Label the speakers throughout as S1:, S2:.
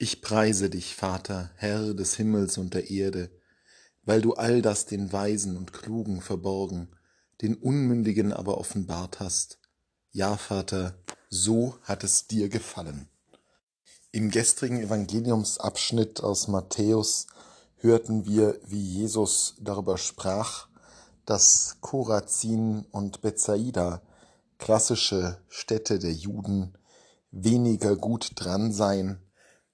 S1: Ich preise dich, Vater, Herr des Himmels und der Erde, weil du all das den Weisen und Klugen verborgen, den Unmündigen aber offenbart hast. Ja, Vater, so hat es dir gefallen. Im gestrigen Evangeliumsabschnitt aus Matthäus hörten wir, wie Jesus darüber sprach, dass Korazin und Bethsaida, klassische Städte der Juden, weniger gut dran seien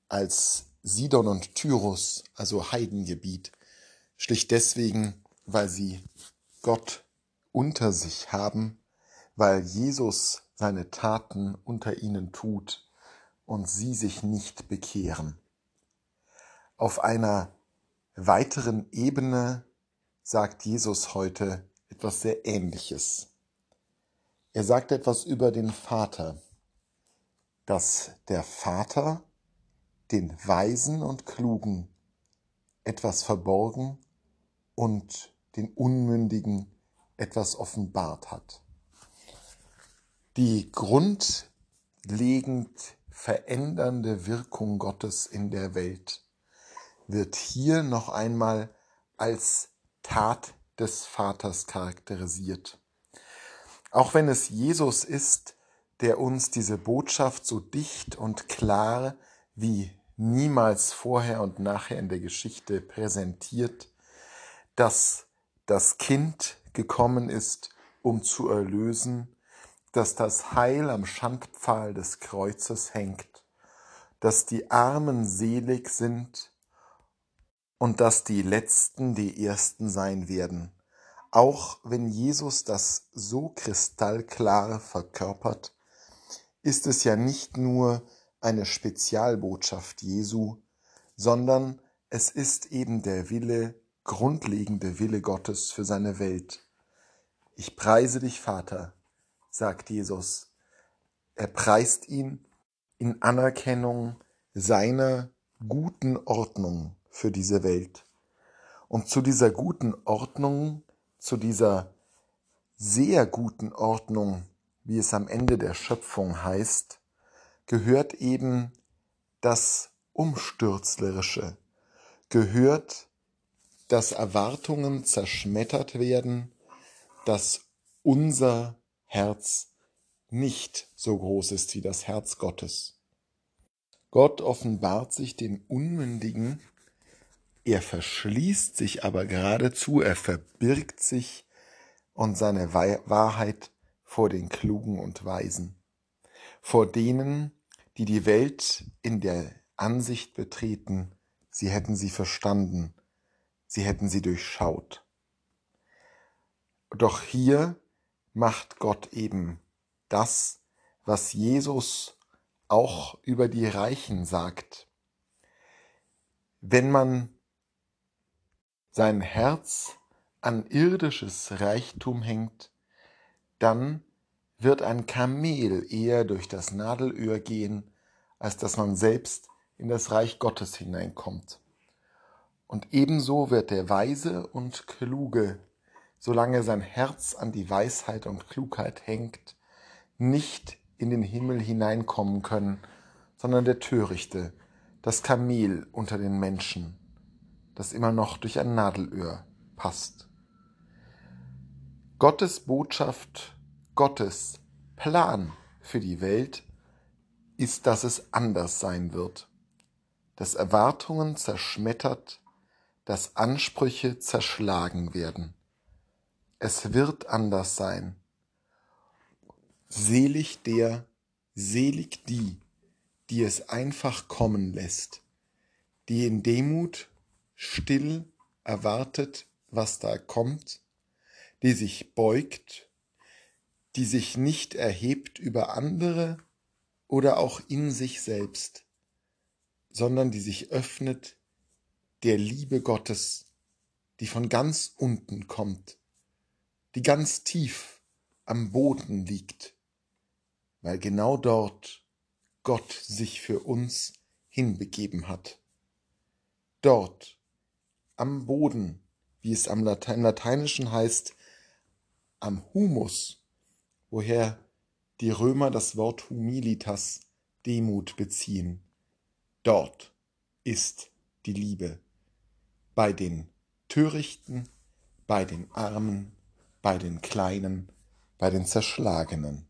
S1: als Sidon und Tyrus, also Heidengebiet, schlicht deswegen, weil sie Gott unter sich haben, weil Jesus seine Taten unter ihnen tut und sie sich nicht bekehren. Auf einer weiteren Ebene sagt Jesus heute etwas sehr Ähnliches. Er sagt etwas über den Vater, dass der Vater den Weisen und Klugen etwas verborgen und den Unmündigen etwas offenbart hat. Die grundlegend verändernde Wirkung Gottes in der Welt wird hier noch einmal als Tat des Vaters charakterisiert. Auch wenn es Jesus ist, der uns diese Botschaft so dicht und klar wie niemals vorher und nachher in der Geschichte präsentiert, dass das Kind gekommen ist, um zu erlösen, dass das Heil am Schandpfahl des Kreuzes hängt, dass die Armen selig sind und dass die Letzten die Ersten sein werden. Auch wenn Jesus das so kristallklar verkörpert, ist es ja nicht nur eine Spezialbotschaft Jesu, sondern es ist eben der Wille, grundlegende Wille Gottes für seine Welt. Ich preise dich, Vater, sagt Jesus. Er preist ihn in Anerkennung seiner guten Ordnung für diese Welt. Und zu dieser guten Ordnung, zu dieser sehr guten Ordnung, wie es am Ende der Schöpfung heißt, gehört eben das Umstürzlerische, gehört, dass Erwartungen zerschmettert werden, dass unser Herz nicht so groß ist wie das Herz Gottes. Gott offenbart sich den Unmündigen, er verschließt sich aber geradezu, er verbirgt sich und seine Wahrheit vor den Klugen und Weisen vor denen, die die Welt in der Ansicht betreten, sie hätten sie verstanden, sie hätten sie durchschaut. Doch hier macht Gott eben das, was Jesus auch über die Reichen sagt. Wenn man sein Herz an irdisches Reichtum hängt, dann wird ein Kamel eher durch das Nadelöhr gehen, als dass man selbst in das Reich Gottes hineinkommt. Und ebenso wird der Weise und Kluge, solange sein Herz an die Weisheit und Klugheit hängt, nicht in den Himmel hineinkommen können, sondern der Törichte, das Kamel unter den Menschen, das immer noch durch ein Nadelöhr passt. Gottes Botschaft Gottes Plan für die Welt ist, dass es anders sein wird, dass Erwartungen zerschmettert, dass Ansprüche zerschlagen werden. Es wird anders sein. Selig der, selig die, die es einfach kommen lässt, die in Demut still erwartet, was da kommt, die sich beugt die sich nicht erhebt über andere oder auch in sich selbst, sondern die sich öffnet der Liebe Gottes, die von ganz unten kommt, die ganz tief am Boden liegt, weil genau dort Gott sich für uns hinbegeben hat. Dort, am Boden, wie es am Lateinischen heißt, am Humus, woher die Römer das Wort humilitas, Demut beziehen. Dort ist die Liebe. Bei den Törichten, bei den Armen, bei den Kleinen, bei den Zerschlagenen.